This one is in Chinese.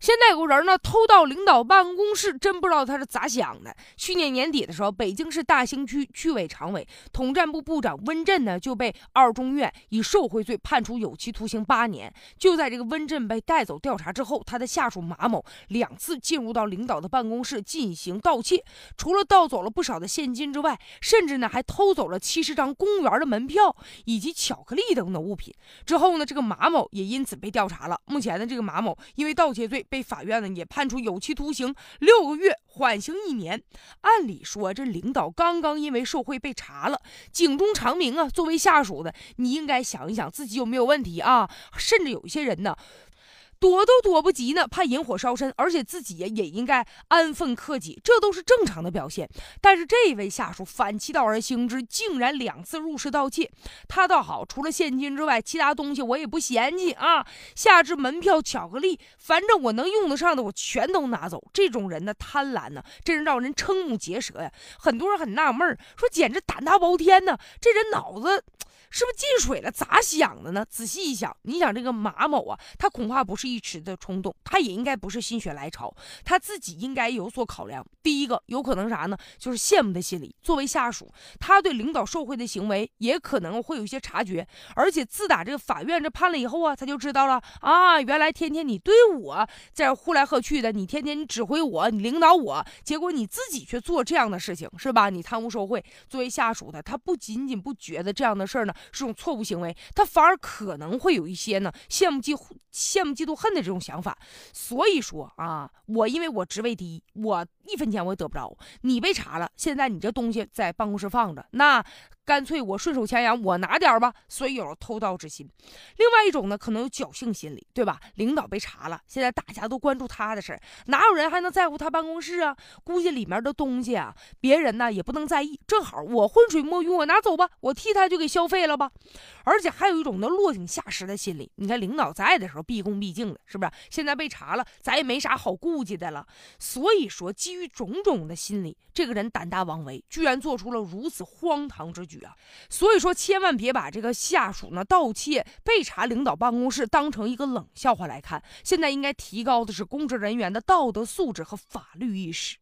现在有个人呢偷到领导办公室，真不知道他是咋想的。去年年底的时候，北京市大兴区区委常委、统战部部长温震呢就被二中院以受贿罪判处有期徒刑八年。就在这个温震被带走调查之后，他的下属马某两次进入到领导的办公室进行盗窃，除了盗走了不少的现金之外，甚至呢还偷走了七十张公务员的门票以及巧克力等等物品。之后呢，这个马某也因此被调查了。目前呢，这个马某因为盗窃罪。被法院呢也判处有期徒刑六个月，缓刑一年。按理说，这领导刚刚因为受贿被查了，警钟长鸣啊！作为下属的，你应该想一想自己有没有问题啊！甚至有一些人呢。躲都躲不及呢，怕引火烧身，而且自己也也应该安分克己，这都是正常的表现。但是这位下属反其道而行之，竟然两次入室盗窃。他倒好，除了现金之外，其他东西我也不嫌弃啊，下至门票、巧克力，反正我能用得上的，我全都拿走。这种人呢，贪婪呢，真是让人瞠目结舌呀。很多人很纳闷说简直胆大包天呢，这人脑子。是不是进水了？咋想的呢？仔细一想，你想这个马某啊，他恐怕不是一时的冲动，他也应该不是心血来潮，他自己应该有所考量。第一个有可能啥呢？就是羡慕的心理。作为下属，他对领导受贿的行为也可能会有一些察觉。而且自打这个法院这判了以后啊，他就知道了啊，原来天天你对我在这呼来喝去的，你天天你指挥我，你领导我，结果你自己却做这样的事情，是吧？你贪污受贿。作为下属的，他不仅仅不觉得这样的事儿呢。是种错误行为，他反而可能会有一些呢羡慕嫉羡慕嫉妒恨的这种想法。所以说啊，我因为我职位低，我一分钱我也得不着。你被查了，现在你这东西在办公室放着，那。干脆我顺手牵羊，我拿点吧，所以有了偷盗之心。另外一种呢，可能有侥幸心理，对吧？领导被查了，现在大家都关注他的事儿，哪有人还能在乎他办公室啊？估计里面的东西啊，别人呢也不能在意。正好我浑水摸鱼，我拿走吧，我替他就给消费了吧。而且还有一种呢落井下石的心理。你看领导在的时候毕恭毕敬的，是不是？现在被查了，咱也没啥好顾忌的了。所以说，基于种种的心理，这个人胆大妄为，居然做出了如此荒唐之举啊，所以说千万别把这个下属呢盗窃被查领导办公室当成一个冷笑话来看。现在应该提高的是公职人员的道德素质和法律意识。